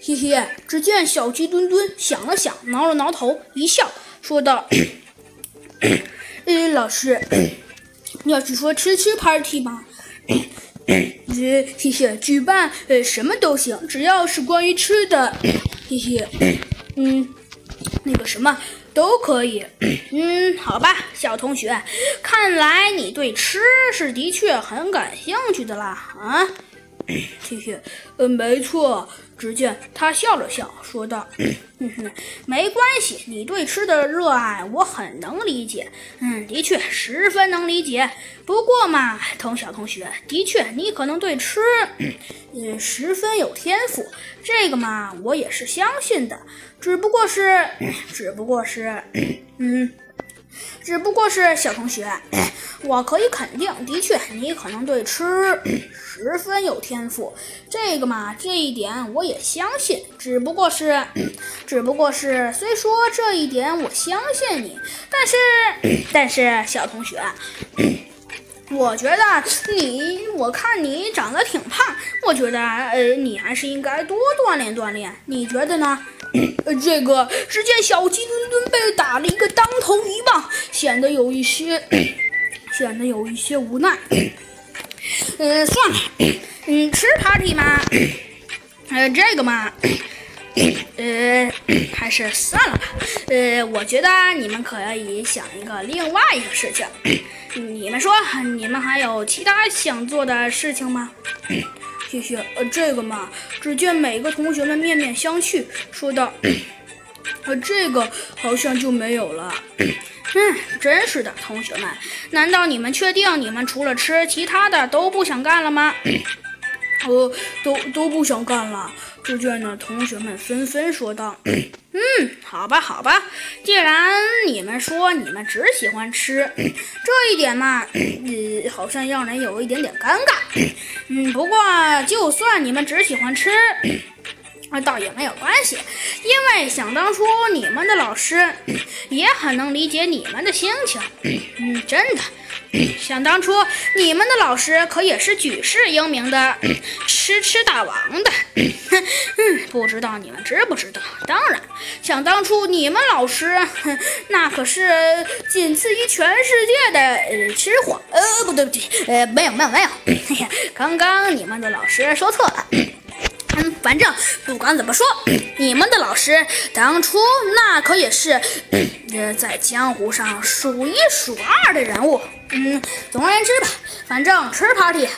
嘿嘿。只见小鸡墩墩想了想，挠了挠头，一笑，说道：“呃，老师，要是说吃吃 party 吗，呃，嘿嘿，举办呃什么都行，只要是关于吃的，嘿嘿，嗯，那个什么。”都可以，嗯，好吧，小同学，看来你对吃是的确很感兴趣的啦，啊，嘿嘿，呃，没错。只见他笑了笑，说道：“哼哼，没关系，你对吃的热爱我很能理解，嗯，的确十分能理解。不过嘛，同小同学，的确你可能对吃，嗯，十分有天赋，这个嘛，我也是相信的。只不过是，只不过是，嗯。”只不过是小同学，我可以肯定，的确，你可能对吃十分有天赋。这个嘛，这一点我也相信。只不过是，只不过是，虽说这一点我相信你，但是，但是小同学，我觉得你，我看你长得挺胖，我觉得，呃，你还是应该多锻炼锻炼。你觉得呢？呃，这个只见小鸡墩墩被打了一个当头一棒，显得有一些，显得有一些无奈。呃，算了，嗯，吃 party 嘛，呃，这个嘛，呃，还是算了吧。呃，我觉得你们可以想一个另外一个事情。你们说，你们还有其他想做的事情吗？谢谢。呃，这个嘛，只见每个同学们面面相觑，说道：“ 呃，这个好像就没有了。”嗯，真是的，同学们，难道你们确定你们除了吃，其他的都不想干了吗？呃，都都不想干了。猪圈的，同学们纷纷说道：“ 嗯，好吧，好吧，既然你们说你们只喜欢吃，这一点嘛，呃，好像让人有一点点尴尬。嗯，不过就算你们只喜欢吃，那倒也没有关系，因为想当初你们的老师也很能理解你们的心情。嗯，真的。”想当初，你们的老师可也是举世英名的吃吃大王的。哼，不知道你们知不知道？当然，想当初你们老师，那可是仅次于全世界的呃吃货。呃，不对不对，呃，没有没有没有。嘿嘿，刚刚你们的老师说错了。嗯，反正不管怎么说，你们的老师当初那可也是呃在江湖上数一数二的人物。嗯，总而言之吧，反正吃 party